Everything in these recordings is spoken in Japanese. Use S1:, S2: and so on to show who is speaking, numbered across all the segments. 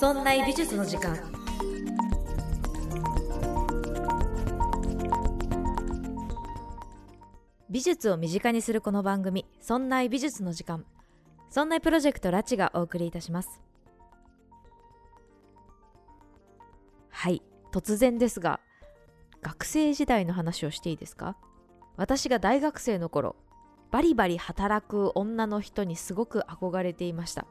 S1: そんな美術の時間。美術を身近にするこの番組「そんな美術の時間」そんなプロジェクトラチがお送りいたします。はい突然ですが学生時代の話をしていいですか？私が大学生の頃バリバリ働く女の人にすごく憧れていました。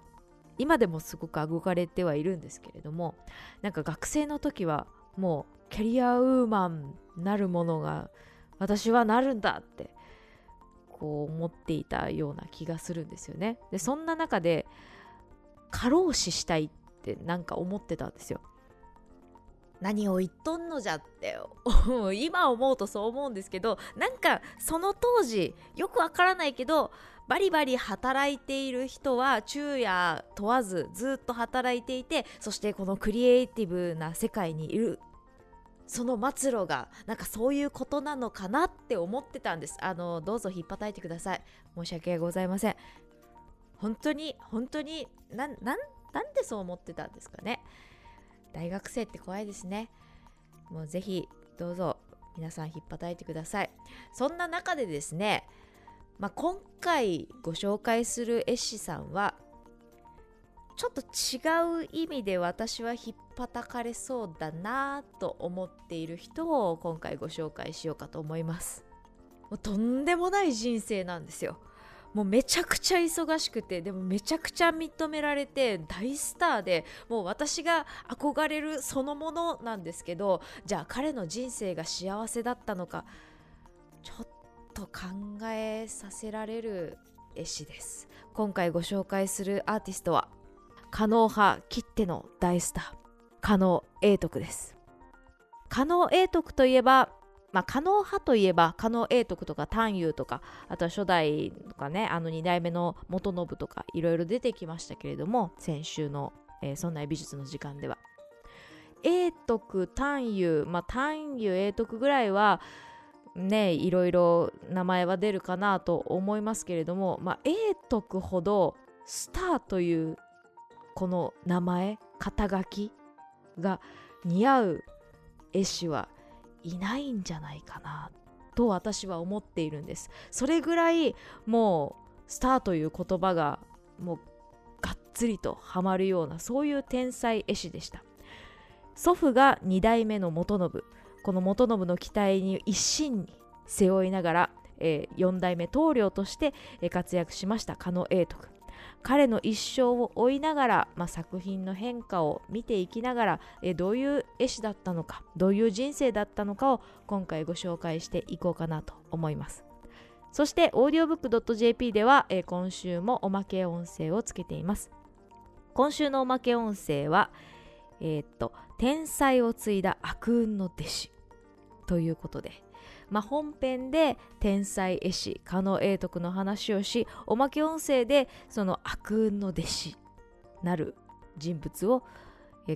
S1: 今でもすごく憧れてはいるんですけれどもなんか学生の時はもうキャリアウーマンなるものが私はなるんだってこう思っていたような気がするんですよね。でそんな中で過労死したいってなんか思ってたんですよ。何を言っとんのじゃって 今思うとそう思うんですけどなんかその当時よくわからないけどバリバリ働いている人は昼夜問わずずっと働いていてそしてこのクリエイティブな世界にいるその末路がなんかそういうことなのかなって思ってたんです。あのどうぞ引っ叩いてください。申し訳ございません。本当に本当になななんでそう思ってたんですかね。大学生って怖いですね。もうぜひどうぞ皆さん引っ叩いてください。そんな中でですね、まあ、今回ご紹介する絵師さんはちょっと違う意味で私は引っ叩かれそうだなと思っている人を今回ご紹介しようかと思います。もうとんでもない人生なんですよ。もうめちゃくちゃ忙しくてでもめちゃくちゃ認められて大スターでもう私が憧れるそのものなんですけどじゃあ彼の人生が幸せだったのかちょっと考えさせられる絵師です。今回ご紹介するアーティストは加納派切手の大スター加納永徳です。加納永徳といえばまあ、加納派といえば加納永徳とか丹友とかあとは初代とかねあの2代目の元信とかいろいろ出てきましたけれども先週の、えー、そんな美術の時間では。永徳丹友まあ丹友永徳ぐらいはねいろいろ名前は出るかなと思いますけれども、まあ、永徳ほどスターというこの名前肩書きが似合う絵師はいないんじゃないかなと私は思っているんです。それぐらいもうスターという言葉がもうがっつりとはまるようなそういう天才絵師でした。祖父が2代目の元信。この元信の期待に一心に背負いながら、えー、4代目棟梁として活躍しました狩野永徳。彼の一生を追いながら、まあ、作品の変化を見ていきながらえどういう絵師だったのかどういう人生だったのかを今回ご紹介していこうかなと思います。そして audiobook.jp では、え今週もおまけ音声をつけています。今週のおまけ音声はえー、っと天才を継いだ悪運の弟子ということでまあ、本編で天才絵師狩野英徳の話をしおまけ音声でその悪運の弟子なる人物を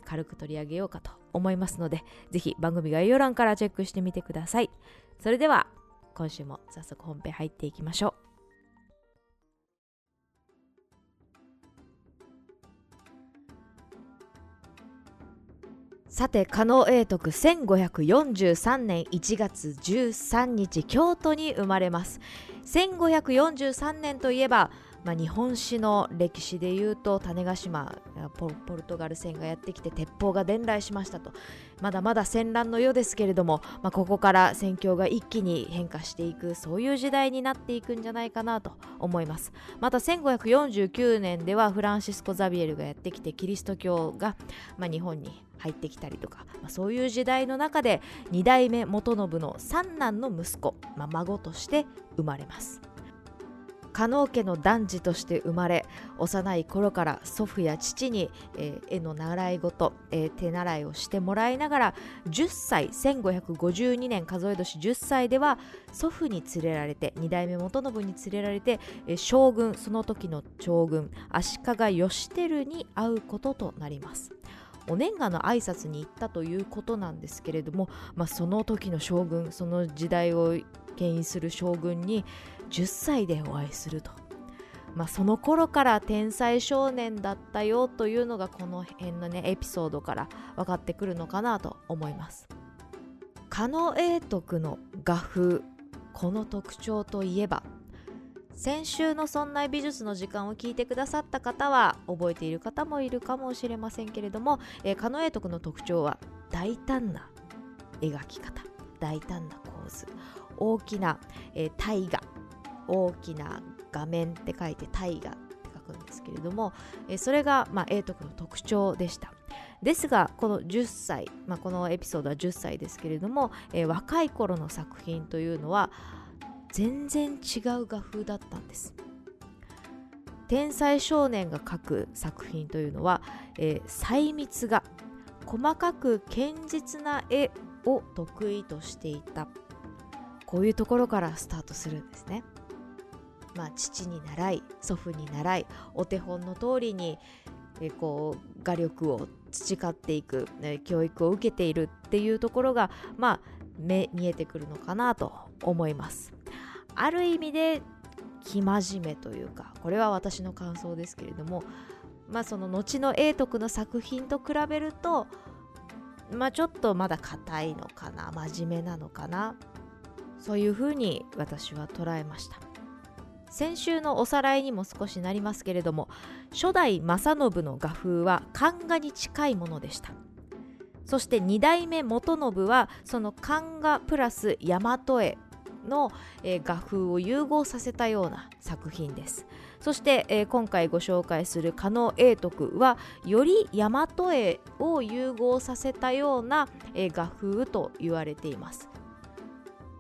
S1: 軽く取り上げようかと思いますのでぜひ番組概要欄からチェックしてみてください。それでは今週も早速本編入っていきましょう。さて加納永徳1543年1月13日京都に生まれます。1543年といえばまあ、日本史の歴史でいうと種子島ポルトガル船がやってきて鉄砲が伝来しましたと。まだまだ戦乱の世ですけれども、まあ、ここから戦況が一気に変化していくそういう時代になっていくんじゃないかなと思います。また1549年ではフランシスコ・ザビエルがやってきてキリスト教が、まあ、日本に入ってきたりとか、まあ、そういう時代の中で2代目元信の三男の息子、まあ、孫として生まれます。加納家の男児として生まれ幼い頃から祖父や父に、えー、絵の習い事、えー、手習いをしてもらいながら10歳1552年数え年10歳では祖父に連れられて2代目元信に連れられて、えー、将軍その時の将軍足利義輝に会うこととなります。お年賀の挨拶に行ったということなんですけれども、まあ、その時の将軍その時代を牽引する将軍に10歳でお会いすると。まあ、その頃から天才少年だったよというのがこの辺のねエピソードから分かってくるのかなと思います。狩野英徳の画風この特徴といえば先週の「そんな美術の時間」を聞いてくださった方は覚えている方もいるかもしれませんけれども、え、狩野英徳の特徴は大胆な描き方大胆な構図大きな、えー、大河大きな画面って書いて大河って書くんですけれども、え、それが、まあ、英徳の特徴でした。ですがこの10歳、まあ、このエピソードは10歳ですけれども、え、若い頃の作品というのは全然違う画風だったんです。天才少年が描く作品というのは、えー、細密画細かく堅実な絵を得意としていた。こういうところからスタートするんですね。まあ、父に習い祖父に習いお手本の通りにえこう画力を培っていく、ね、教育を受けているっていうところが、まあ、目見えてくるのかなと思います。ある意味で生真面目というかこれは私の感想ですけれどもまあその後の永徳の作品と比べるとまあちょっとまだ硬いのかな真面目なのかなそういうふうに私は捉えました先週のおさらいにも少しなりますけれども初代正信の画風は漢画に近いものでした。そして2代目元信はその漢画プラス大和絵の、画風を融合させたような作品です。そして、今回ご紹介する狩野英徳はより大和絵を融合させたような、画風と言われています。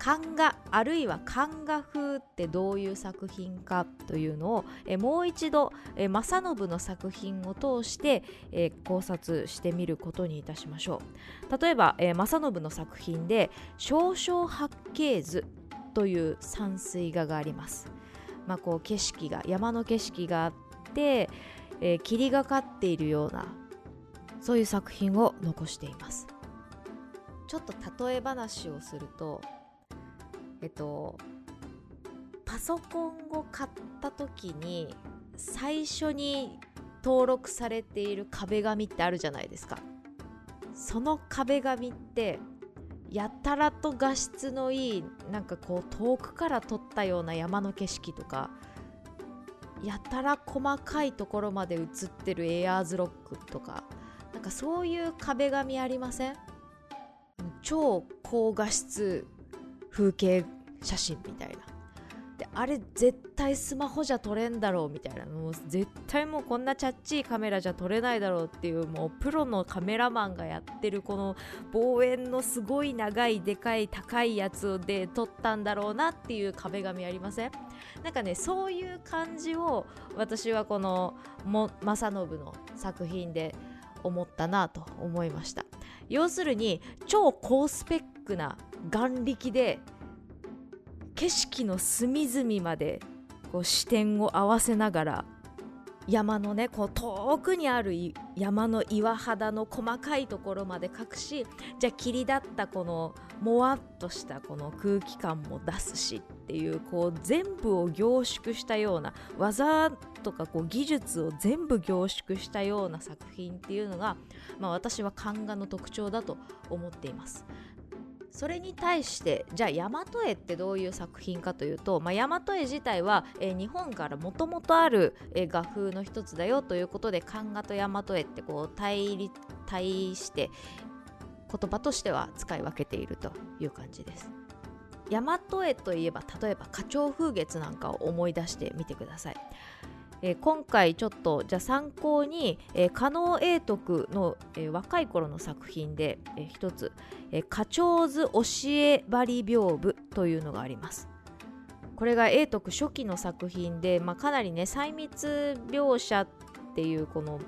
S1: 漢画あるいは漢画風ってどういう作品かというのをえもう一度え正信の作品を通してえ考察してみることにいたしましょう例えばえ正信の作品で「少々八景図」という山水画があります。まあ、こう景色が山の景色があって、え、霧がかっているようなそういう作品を残しています。ちょっと例え話をするとえっとパソコンを買った時に最初に登録されている壁紙ってあるじゃないですか。その壁紙ってやたらと画質のいいなんかこう遠くから撮ったような山の景色とかやたら細かいところまで映ってるエアーズロックとかなんかそういう壁紙ありません？超高画質風景写真みたいな。であれ絶対スマホじゃ撮れんだろうみたいな。もう絶対もうこんなチャッチいカメラじゃ撮れないだろうっていうもうプロのカメラマンがやってるこの望遠のすごい長いでかい高いやつで撮ったんだろうなっていう壁紙ありません？なんかねそういう感じを私はこの正信の作品で思ったなと思いました。要するに超高スペックな眼力で景色の隅々までこう視点を合わせながら山のねこう遠くにある山の岩肌の細かいところまで隠しじゃあ霧だったこのもわっとしたこの空気感も出すしっていうこう全部を凝縮したような技とかこう技術を全部凝縮したような作品っていうのが、まあ、私は漢画の特徴だと思っています。それに対してじゃあ大和絵ってどういう作品かというと、まあ、大和絵自体は、えー、日本からもともとある、えー、画風の一つだよということで漢画と大和絵ってこう対対して言葉としては使い分けているという感じです。大和絵といえば例えば花鳥風月なんかを思い出してみてください。えー、今回ちょっとじゃ参考に、えー、加納英徳の、えー、若い頃の作品で、えー、一つ「えー、花鳥図教え張屏風」というのがあります。これが英徳初期の作品で、まあ、かなりね細密描写っていうこの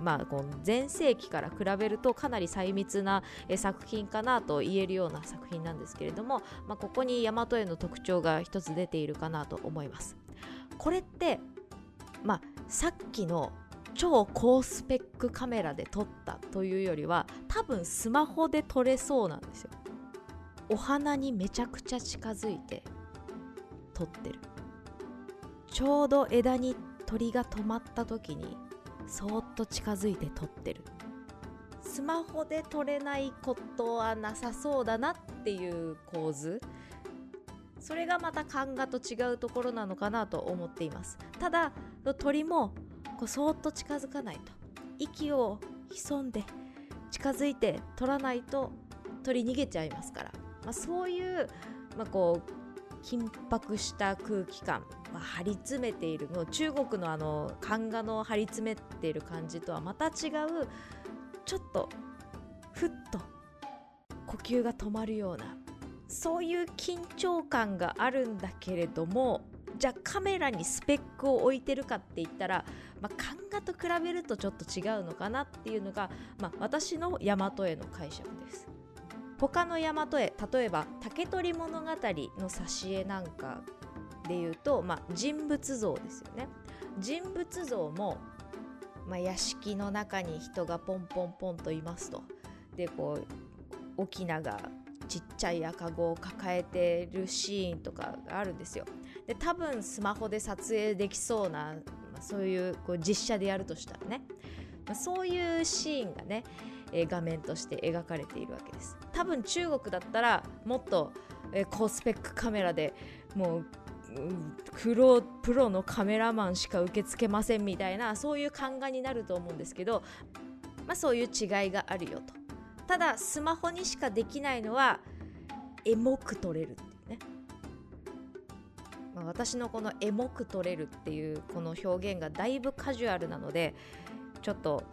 S1: まあ、この前世紀から比べるとかなり細密な作品かなと言えるような作品なんですけれども、まあ、ここに大和絵の特徴が一つ出ているかなと思います。これってまあ、さっきの超高スペックカメラで撮ったというよりは多分スマホで撮れそうなんですよ。お花にめちゃくちゃ近づいて撮ってる。ちょうど枝に鳥が止まった時にそーっと近づいて撮ってる。スマホで撮れないことはなさそうだなっていう構図。それがまた版画と違うところなのかなと思っています。ただ鳥もこうそーっと近づかないと。息を潜んで近づいて取らないと鳥逃げちゃいますから、まあ、そういう、まあ、こう緊迫した空気感、まあ、張り詰めているもう中国のあの版画の張り詰めている感じとはまた違うちょっとふっと呼吸が止まるようなそういう緊張感があるんだけれどもじゃあカメラにスペックを置いてるかって言ったら、まあ、版画と比べるとちょっと違うのかなっていうのが、まあ、私の大和絵の解釈です。他の大和絵例えば「竹取物語」の挿絵なんかでいうと、まあ、人物像ですよね。人物像も、まあ、屋敷の中に人がポンポンポンといますと。でこう翁がちっちゃい赤子を抱えてるシーンとかがあるんですよ。で多分スマホで撮影できそうな、まあ、そういうこう実写でやるとしたらね、まあ、そういうシーンがね、えー、画面として描かれているわけです。多分中国だったらもっと、えー、高スペックカメラでもうプロプロのカメラマンしか受け付けませんみたいなそういう考えになると思うんですけど、まあ、そういう違いがあるよと。ただスマホにしかできないのはエモく撮れるっていうね、まあ、私のこのエモく撮れるっていうこの表現がだいぶカジュアルなのでちょっと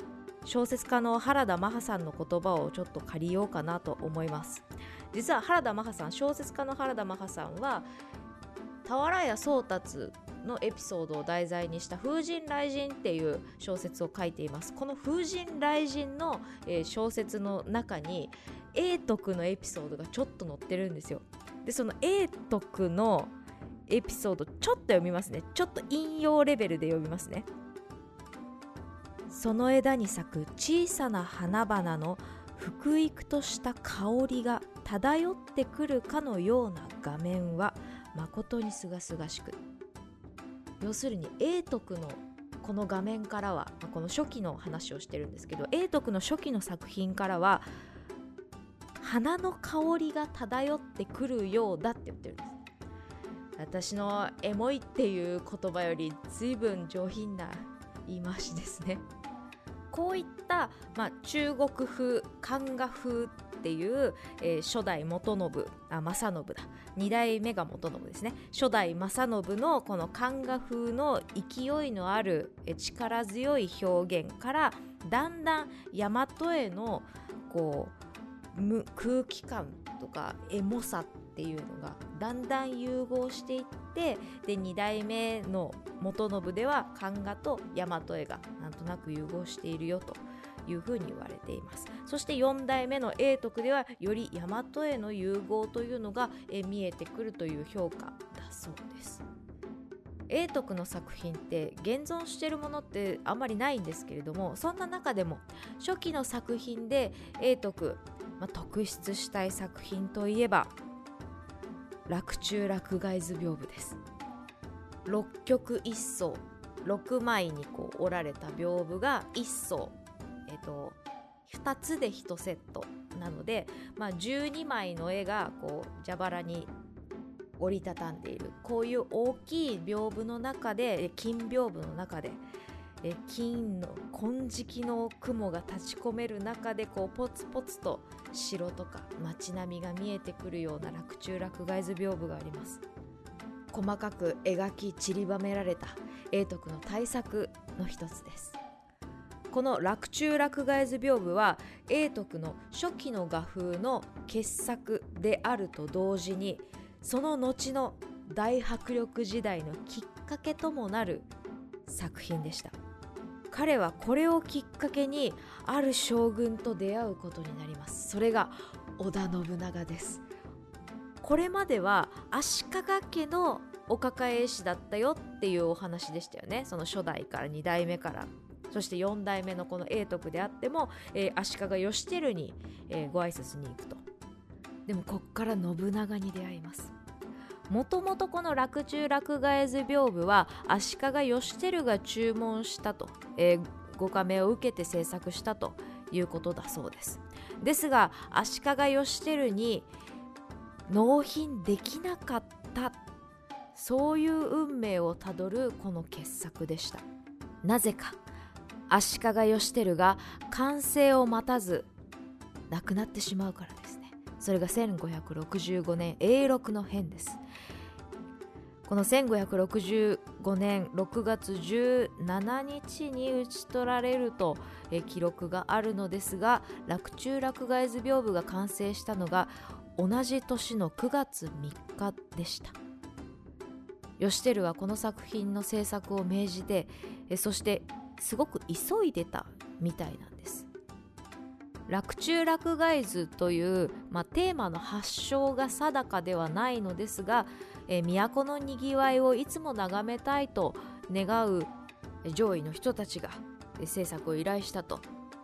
S1: 小説家の原田マハさんの言葉をちょっと借りようかなと思います。実は原田マハさん小説家の原田マハさんは俵屋宗達のエピソードを題材にした「風神雷神」っていう小説を書いています。この風神雷神の、えー、小説の中に永徳のエピソードがちょっと載ってるんですよ。でその永徳のエピソードちょっと読みますね。ちょっと引用レベルで読みますね。その枝に咲く小さな花々の福育とした香りが漂ってくるかのような画面は誠にすがすがしく。要するに永徳のこの画面からはまこの初期の話をしてるんですけど永徳の初期の作品からは花の香りが漂ってくるようだって言ってるんです。私のエモいっていう言葉より随分上品な言い回しですね。こういった、まあ、中国風漢画風っていう、えー、初代元信あ正信だ。2代目が元信ですね。初代正信のこの漢画風の勢いのある力強い表現からだんだん大和絵のこう空気感とかエモさっていうのがだんだん融合していってで2代目の元信では漢画と大和絵がなんとなく融合しているよと。いうふうに言われています。そして4代目の永徳ではより大和への融合というのがえ見えてくるという評価だそうです。永徳の作品って現存しているものってあんまりないんですけれどもそんな中でも初期の作品で永徳、まあ、特筆したい作品といえば洛中洛外図屏風です。6曲1層6枚にこう折られた屏風が1層。えっと、2つで1セットなので、まあ、12枚の絵がこう蛇腹に折りたたんでいる。こういう大きい屏風の中で金屏風の中で金の金色の雲が立ち込める中でこうポツポツと城とか街並みが見えてくるような洛中洛外図屏風があります。細かく描き散りばめられた永徳の大作の一つです。この洛中洛外図屏風は永徳の初期の画風の傑作であると同時にその後の大迫力時代のきっかけともなる作品でした。彼はこれをきっかけにある将軍と出会うことになります。それが織田信長です。これまでは足利家のお抱え絵師だったよっていうお話でしたよね。その初代から2代目から。そして4代目のこの永徳であっても、えー、足利義輝に、えー、ご挨拶に行くと。でもこっから信長に出会います。もともとこの洛中洛外図屏風は足利義輝が注文したと、えー、ご加盟を受けて制作したということだそうです。ですが足利義輝に納品できなかったそういう運命をたどるこの傑作でした。なぜか。足利義輝が完成を待たず亡くなってしまうからですね。それが1565年永禄の変です。この1565年6月17日に討ち取られるとえ記録があるのですが洛中洛外図屏風が完成したのが同じ年の9月3日でした。義輝はこの作品の制作を命じてえそしてすごく急いでたみたいなんです。洛中洛外図という、まあ、テーマの発祥が定かではないのですが、え都のにぎわいをいつも眺めたいと願う上位の人たちが制作を依頼したと。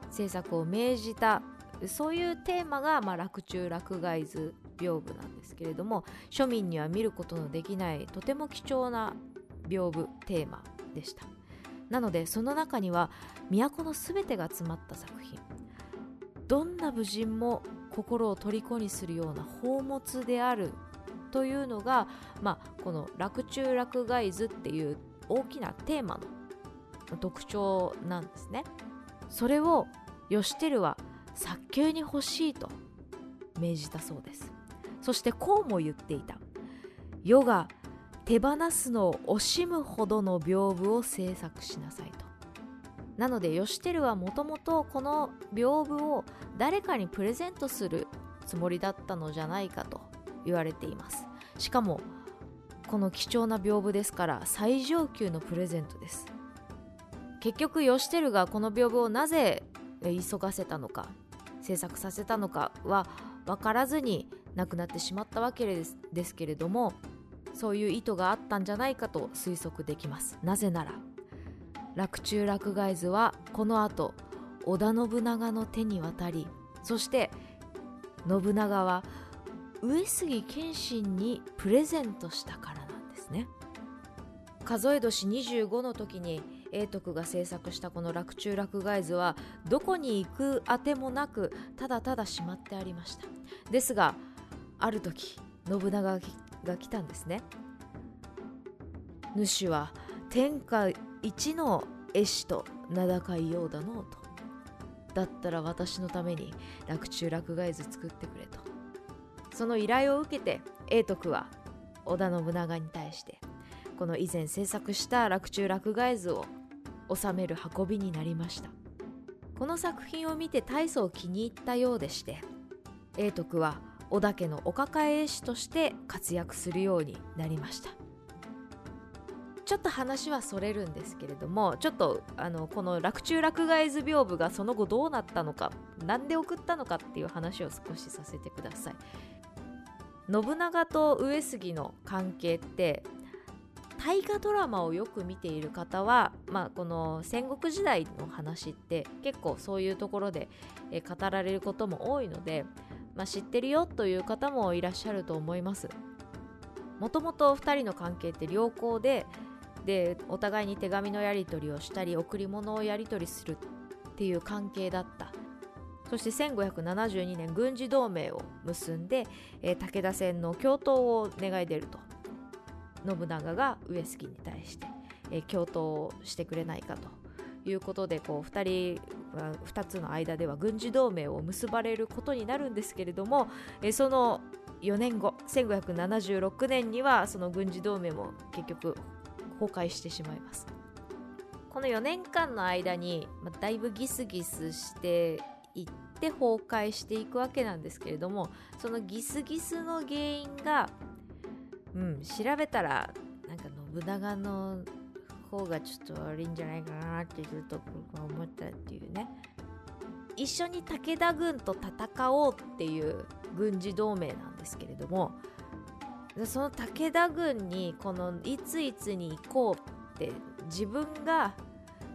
S1: 制作を命じたそういうテーマが、まあ、洛中洛外図屏風なんですけれども庶民には見ることのできないとても貴重な屏風テーマでした。なのでその中には都の全てが詰まった作品どんな武人も心を虜にするような宝物であるというのが、まあ、この「洛中洛外図」っていう大きなテーマの特徴なんですね。それを義輝は早急に欲しいと命じたそうです。そしてこうも言っていた。世が手放すのを惜しむほどの屏風を制作しなさいと。なので義輝はもともとこの屏風を誰かにプレゼントするつもりだったのじゃないかと言われていますしかもこの貴重な屏風ですから最上級のプレゼントです結局義輝がこの屏風をなぜ急がせたのか制作させたのかは分からずに亡くなってしまったわけですですけれどもそういう意図があったんじゃないかと推測できます。なぜなら洛中洛外図はこの後織田信長の手に渡りそして信長は上杉謙信にプレゼントしたからなんですね。数え年25の時に永徳が制作したこの洛中洛外図はどこに行くあてもなくただただしまってありました。ですがある時信長がが来たんですね。主は天下一の絵師と名高いようだのうと。だったら私のために洛中洛外図作ってくれと。その依頼を受けて永徳は織田信長に対してこの以前制作した洛中洛外図を収める運びになりました。この作品を見て大層気に入ったようでして永徳は織田家のお抱え絵師として活躍するようになりました。ちょっと話はそれるんですけれどもちょっとあのこの洛中洛外図屏風がその後どうなったのか何で送ったのかっていう話を少しさせてください。信長と上杉の関係って大河ドラマをよく見ている方は、まあ、この戦国時代の話って結構そういうところで語られることも多いので、まあ、知ってるよという方もいらっしゃると思います。もともと2人の関係って良好ででお互いに手紙のやり取りをしたり贈り物をやり取りするっていう関係だった。そして1572年軍事同盟を結んで、えー、武田戦の共闘を願い出ると。信長が上杉に対して、えー、共闘をしてくれないかと。いうことでこう2人2つの間では軍事同盟を結ばれることになるんですけれども、え、その4年後1576年にはその軍事同盟も結局崩壊してしまいます。この4年間の間に、ま、だいぶギスギスしていって崩壊していくわけなんですけれどもそのギスギスの原因がうん調べたらなんか信長の方がちょっと悪いんじゃないかなってずっと思ったっていうね。一緒に武田軍と戦おうっていう軍事同盟なんですけれどもその武田軍にこのいついつに行こうって自分が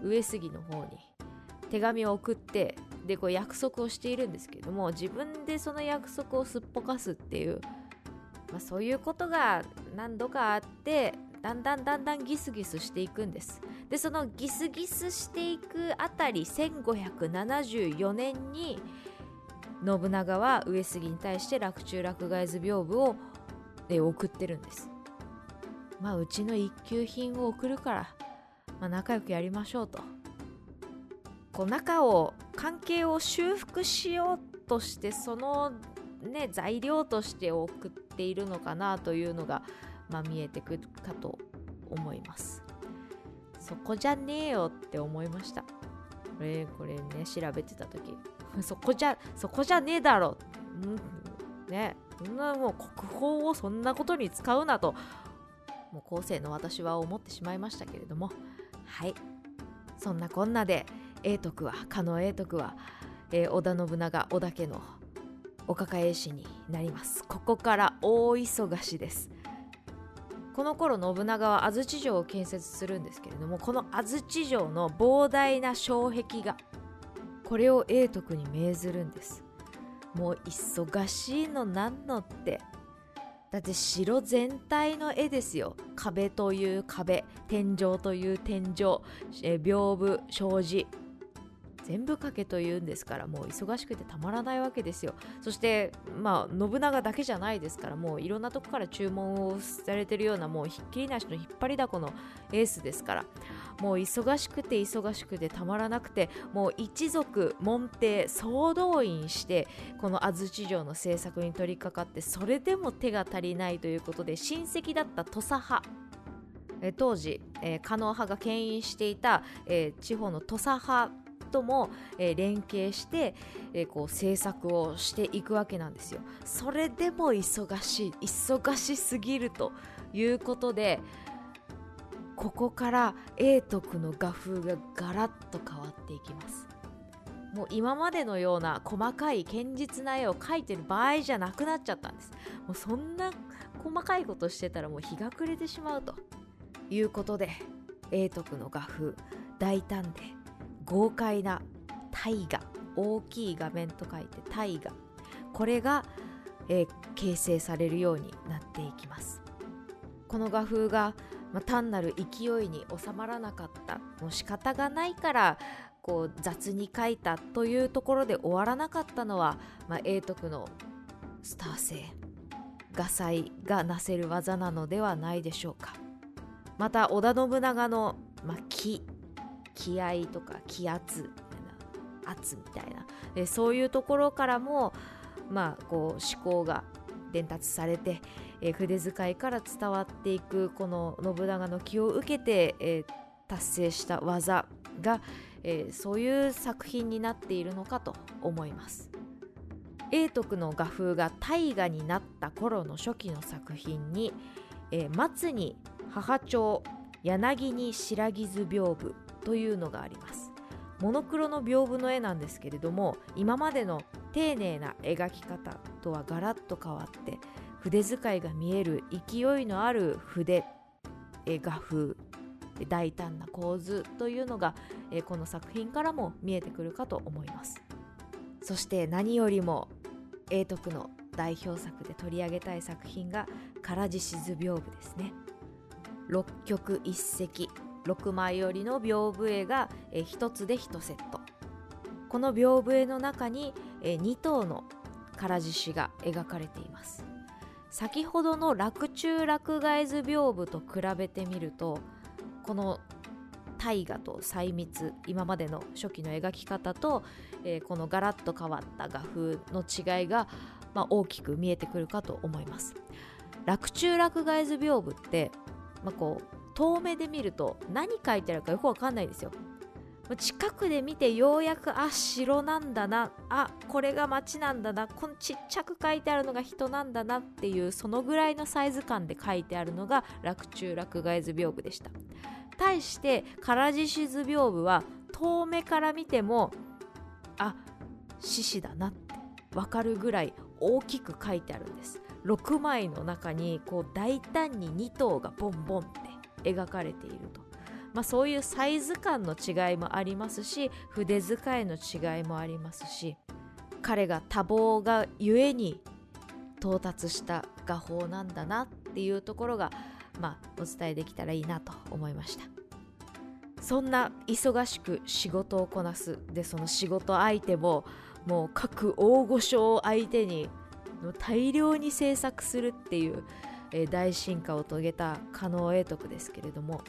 S1: 上杉の方に手紙を送ってでこう約束をしているんですけれども自分でその約束をすっぽかすっていうまあ、そういうことが何度かあってだんだんだんだんギスギスしていくんです。でそのギスギスしていくあたり1574年に信長は上杉に対して洛中洛外図屏風を送ってるんです。まあうちの一級品を送るから、まあ、仲良くやりましょうと。こう仲を関係を修復しようとしてそのね材料として送っているのかなというのが、まあ、見えてくるかと思います。そこじゃねえよって思いました。これこれね調べてた時。そこじゃそこじゃねえだろ、うん、ねそんなもう国宝をそんなことに使うなと。もう後世の私は思ってしまいましたけれども。はい。そんなこんなで永徳は加納永徳は、えー、織田信長織田家のお抱え師になります。ここから大忙しです。この頃信長は安土城を建設するんですけれどもこの安土城の膨大な障壁画これを永徳に命ずるんです。もう忙しいのなんのって。だって城全体の絵ですよ。壁という壁天井という天井、え屏風障子。全部かけというんですからもう忙しくてたまらないわけですよ。そしてまあ信長だけじゃないですからもういろんなとこから注文をされてるようなもうひっきりなしの引っ張りだこのエースですから。もう忙しくて忙しくてたまらなくてもう一族門弟総動員してこの安土城の制作に取り掛かってそれでも手が足りないということで親戚だった土佐派当時、えー、加納派が牽引していた、えー、地方の土佐派とも、えー、連携して、えー、こう制作をしていくわけなんですよ。それでも忙しい忙しすぎるということでここから永徳の画風がガラッと変わっていきます。もう今までのような細かい堅実な絵を描いてる場合じゃなくなっちゃったんです。もうそんな細かいことしてたらもう日が暮れてしまうということで永徳の画風大胆で豪快な大河大きい画面と書いて大河これが、えー、形成されるようになっていきます。この画風が、まあ、単なる勢いに収まらなかった。もう仕方がないからこう雑に書いたというところで終わらなかったのは、まあ、永徳のスター性画才がなせる技なのではないでしょうか。また織田信長の、まあ、気気合とか気圧みたいな圧みたいなでそういうところからもまあこう思考が伝達されて、えー、筆使いから伝わっていくこの信長の気を受けて、えー、達成した技が、えー、そういう作品になっているのかと思います。永徳の画風が大河になった頃の初期の作品に「えー、松に母町柳に白木図屏風」というのがあります。モノクロの屏風の絵なんですけれども今までの丁寧な描き方とはガラッと変わって筆使いが見える勢いのある筆画風大胆な構図というのがこの作品からも見えてくるかと思います。そして何よりも永徳の代表作で取り上げたい作品が唐獅子図屏風ですね。六曲一石6枚折りの屏風絵が1つで1セット。この屏風絵の中に2頭の唐獅子が描かれています。先ほどの洛中洛外図屏風と比べてみるとこの大河と細密今までの初期の描き方と、えー、このガラッと変わった画風の違いが、まあ、大きく見えてくるかと思います。洛中洛外図屏風って、まあ、こう遠目で見ると何書いてあるかよくわかんないですよ。近くで見てようやくあ城なんだな。あこれが街なんだな。このちっちゃく書いてあるのが人なんだなっていうそのぐらいのサイズ感で書いてあるのが洛中洛外図屏風でした。対して唐獅子図屏風は遠目から見てもあ獅子だなってわかるぐらい大きく書いてあるんです。6枚の中にこう大胆に2頭がボンボンって描かれていると、まあ、そういうサイズ感の違いもありますし筆使いの違いもありますし彼が多忙がゆえに到達した画法なんだなっていうところが、まあ、お伝えできたらいいなと思いました。そんな忙しく仕事をこなすでその仕事相手ももう各大御所を相手に大量に制作するっていう、えー、大進化を遂げた加納永徳ですけれども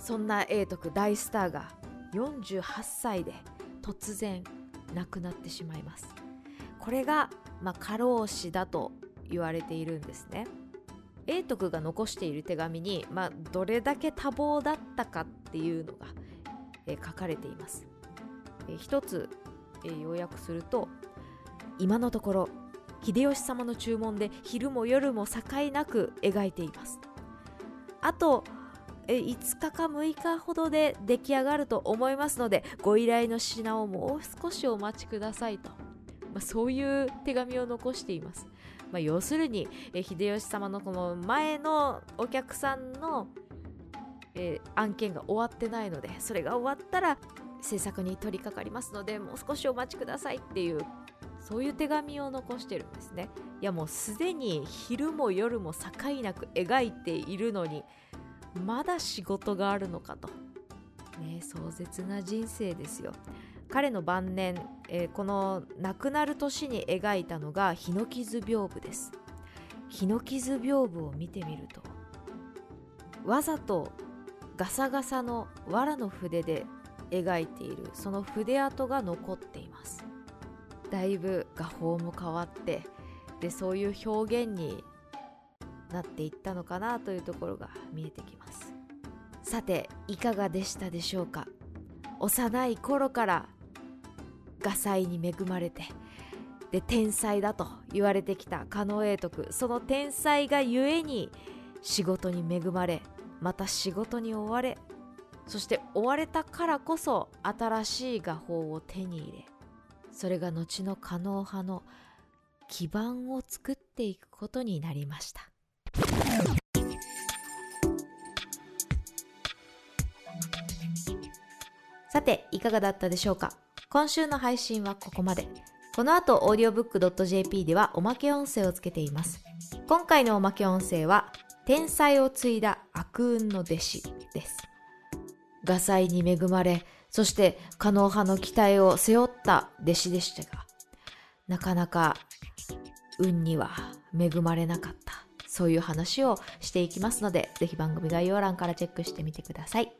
S1: そんな永徳大スターが48歳で突然亡くなってしまいます。これが、まあ、過労死だと言われているんですね。永徳が残している手紙に、まあ、どれだけ多忙だったかっていうのが、えー、書かれています、えー、一つ、えー、要約すると今のところ秀吉様の注文で昼も夜も境なく描いています。あと5日か6日ほどで出来上がると思いますのでご依頼の品をもう少しお待ちくださいと、まあ、そういう手紙を残しています、まあ、要するに秀吉様のこの前のお客さんの、えー、案件が終わってないのでそれが終わったら制作に取り掛かりますのでもう少しお待ちくださいっていうそういう手紙を残してるんですね。いやもうすでに昼も夜も境なく描いているのにまだ仕事があるのかと、ね、壮絶な人生ですよ。彼の晩年、えー、この亡くなる年に描いたのが日の傷屏風です。日の傷屏風を見てみるとわざとガサガサの藁の筆で描いているその筆跡が残っています。だいぶ画法も変わってでそういう表現になっていったのかなというところが見えてきます。さていかがでしたでしょうか？幼い頃から画才に恵まれてで天才だと言われてきた狩野英徳。その天才がゆえに仕事に恵まれまた仕事に追われそして追われたからこそ新しい画法を手に入れそれが後の狩野派の基盤を作っていくことになりましたさて、いかがだったでしょうか？今週の配信はここまで。この後、audiobook.jp ではおまけ音声をつけています。今回のおまけ音声は、天才を継いだ悪運の弟子です。画才に恵まれ、そして可能派の期待を背負った弟子でしたが、なかなか運には恵まれなかった。そういう話をしていきますので、ぜひ番組概要欄からチェックしてみてください。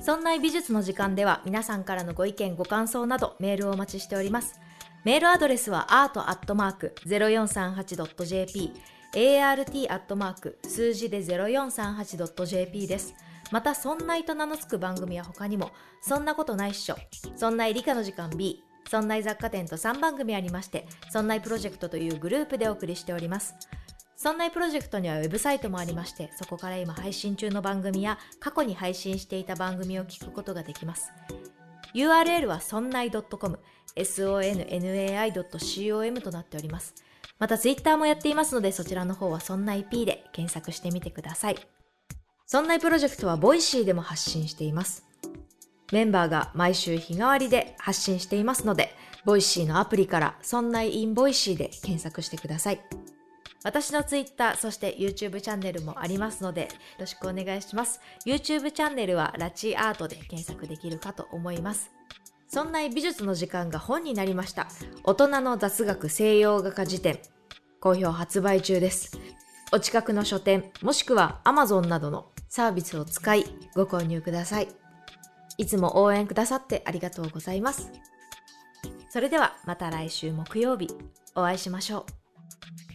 S1: そんな美術の時間では皆さんからのご意見、ご感想などメールをお待ちしております。メールアドレスは art.0438.jp art. 数字で 0438.jp です。また、そんないと名の付く番組は他にも、そんなことないっしょ、そんない理科の時間 B、そんない雑貨店と3番組ありまして、そんないプロジェクトというグループでお送りしております。そんないプロジェクトにはウェブサイトもありまして、そこから今配信中の番組や過去に配信していた番組を聞くことができます。URL はそんない .com、sonnai.com となっております。また Twitter もやっていますので、そちらの方はそんない P で検索してみてください。そんないプロジェクトはボイシーでも発信しています。メンバーが毎週日替わりで発信していますので、ボイシーのアプリからそんない in Voicy で検索してください。私の Twitter、そして YouTube チャンネルもありますので、よろしくお願いします。YouTube チャンネルはラチアートで検索できるかと思います。そんな美術の時間が本になりました。大人の雑学西洋画家辞典。好評発売中です。お近くの書店、もしくは Amazon などのサービスを使いご購入ください。いつも応援くださってありがとうございます。それではまた来週木曜日お会いしましょう。